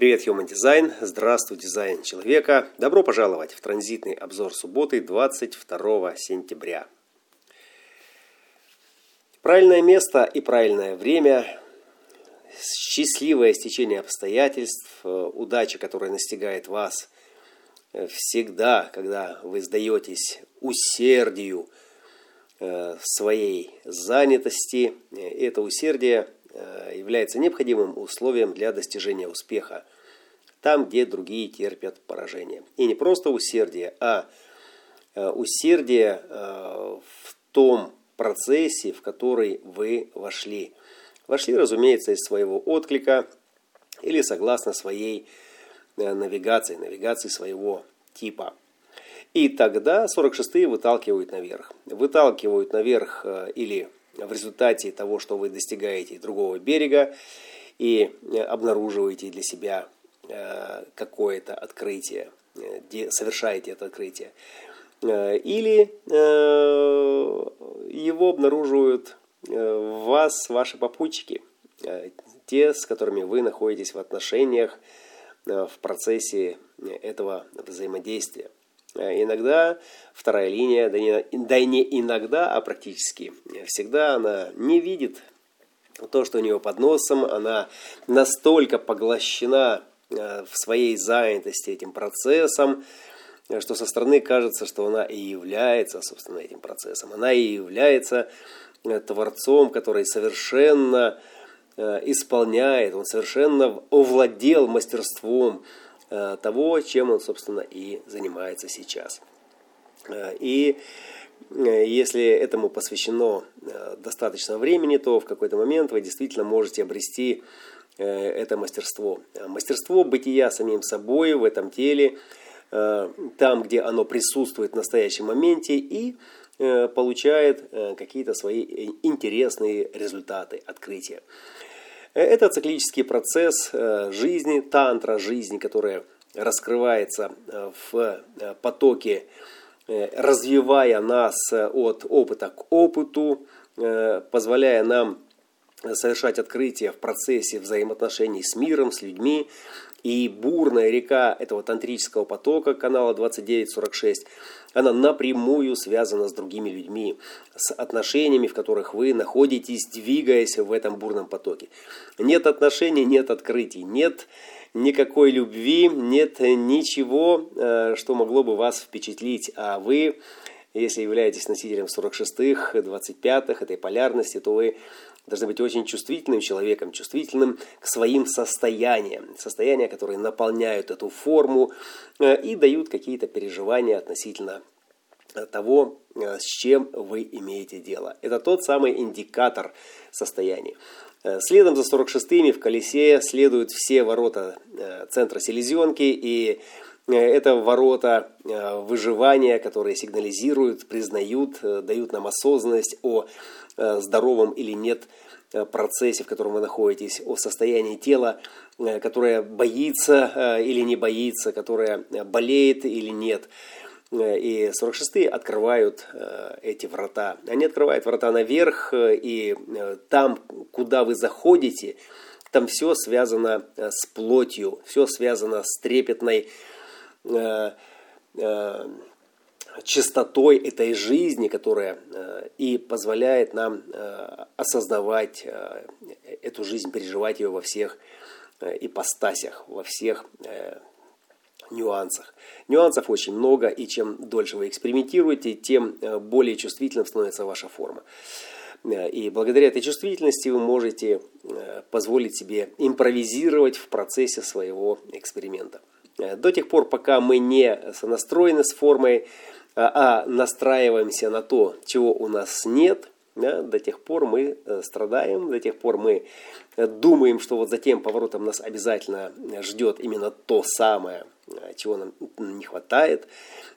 Привет, Human Design. Здравствуй, дизайн человека. Добро пожаловать в транзитный обзор субботы 22 сентября. Правильное место и правильное время, счастливое стечение обстоятельств, э, удача, которая настигает вас э, всегда, когда вы сдаетесь усердию э, своей занятости. Это усердие является необходимым условием для достижения успеха, там, где другие терпят поражение. И не просто усердие, а э, усердие э, в том процессе, в который вы вошли. Вошли, разумеется, из своего отклика или согласно своей навигации, навигации своего типа. И тогда 46-е выталкивают наверх. Выталкивают наверх или в результате того, что вы достигаете другого берега и э, обнаруживаете для себя э, какое-то открытие, э, совершаете это открытие. Или его обнаруживают вас ваши попутчики, те, с которыми вы находитесь в отношениях в процессе этого взаимодействия. Э, иногда вторая линия, да, не, да не иногда, а практически всегда она не видит то, что у нее под носом, она настолько поглощена э, в своей занятости этим процессом, что со стороны кажется, что она и является, собственно, этим процессом. Она и является э, творцом, который совершенно исполняет, он совершенно овладел мастерством того, чем он, собственно, и занимается сейчас. Э, и э, если этому посвящено достаточно времени, то в какой-то момент вы действительно можете обрести это мастерство. Мастерство бытия самим собой в этом теле, там, где оно присутствует в настоящем моменте и получает какие-то свои интересные результаты, открытия. Э, это циклический процесс э, жизни, тантра жизни, которая раскрывается э, в потоке, развивая нас от опыта к опыту, позволяя нам совершать открытия в процессе взаимоотношений с миром, с людьми. И бурная река этого тантрического потока, канала 2946, она напрямую связана с другими людьми, с отношениями, в которых вы находитесь, двигаясь в этом бурном потоке. Нет отношений, нет открытий, нет никакой любви, нет ничего, э, что могло бы вас впечатлить, а вы если являетесь носителем 46-х, 25-х, этой полярности, то вы должны быть очень чувствительным человеком, чувствительным к своим состояниям. Состояния, которые наполняют эту форму э, и дают какие-то переживания относительно того, э, с чем вы имеете дело. Это тот самый индикатор состояния. Э, следом за 46-ми в колесе следуют все ворота центра селезенки и это ворота э, выживания, которые сигнализируют, признают, э, дают нам осознанность о здоровом или нет процессе, в котором вы находитесь, о состоянии тела, которое боится или не боится, которое болеет или нет. И 46-е открывают эти врата. Они открывают врата наверх, и там, куда вы заходите, там все связано с плотью, все связано с трепетной Э, э, чистотой этой жизни, которая э, и позволяет нам осознавать эту жизнь, переживать ее во всех ипостасях, во всех нюансах. Нюансов очень много, и чем дольше вы экспериментируете, тем более чувствительным становится ваша форма. И благодаря этой чувствительности вы можете позволить себе импровизировать в процессе своего эксперимента. Э, до тех пор, пока мы не сонастроены с формой, а, а настраиваемся на то, чего у нас нет, да, до тех пор мы э, страдаем, до тех пор мы э, думаем, что вот за тем поворотом нас обязательно ждет именно то самое, чего нам не хватает,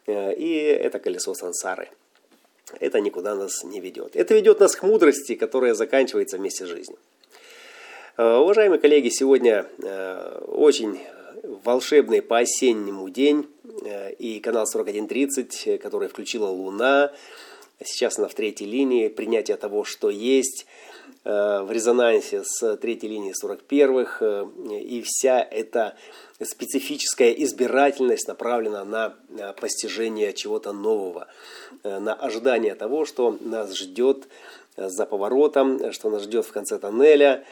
и это колесо сансары. Это никуда нас не ведет. Это ведет нас к мудрости, которая заканчивается вместе с жизнью. Уважаемые коллеги, сегодня очень волшебный по-осеннему день э, и канал 4130, который включила Луна. Сейчас она в третьей линии. Принятие того, что есть. в резонансе с третьей линией 41-х, и вся эта специфическая избирательность направлена на постижение чего-то нового, на ожидание того, что нас ждет за поворотом, что нас ждет в конце тоннеля.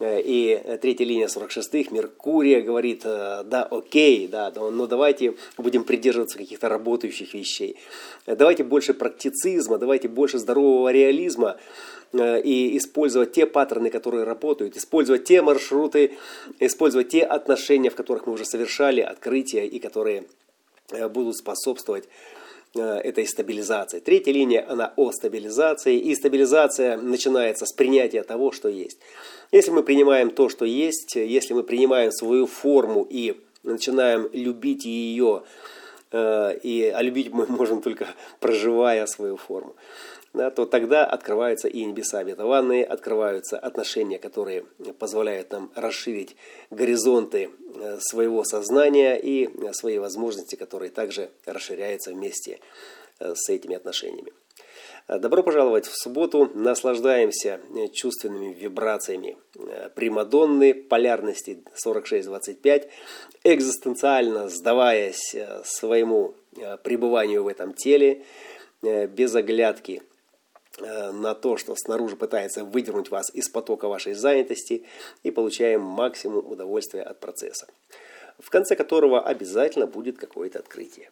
И третья линия 46-х, Меркурия говорит, да, окей, да, но давайте будем придерживаться каких-то работающих вещей. Давайте больше практицизма, давайте больше здорового реализма и использовать те паттерны, которые работают, использовать те маршруты, использовать те отношения, в которых мы уже совершали открытия и которые будут способствовать Э, этой стабилизации. Третья линия, она о стабилизации, и стабилизация начинается с принятия того, что есть. Если мы принимаем то, что есть, если мы принимаем свою форму и начинаем любить ее, э, и, а любить мы можем только проживая свою форму, да, то тогда открываются и небеса обетованные, открываются отношения, которые позволяют нам расширить горизонты э, своего сознания и свои возможности, которые также расширяются вместе э, с этими отношениями. Добро пожаловать в субботу. Наслаждаемся э, чувственными вибрациями Примадонны, полярности 46-25, экзистенциально сдаваясь своему пребыванию в этом теле, без оглядки Э, на то, что снаружи пытается выдернуть вас из потока вашей занятости и получаем максимум удовольствия от процесса, в конце которого обязательно будет какое-то открытие.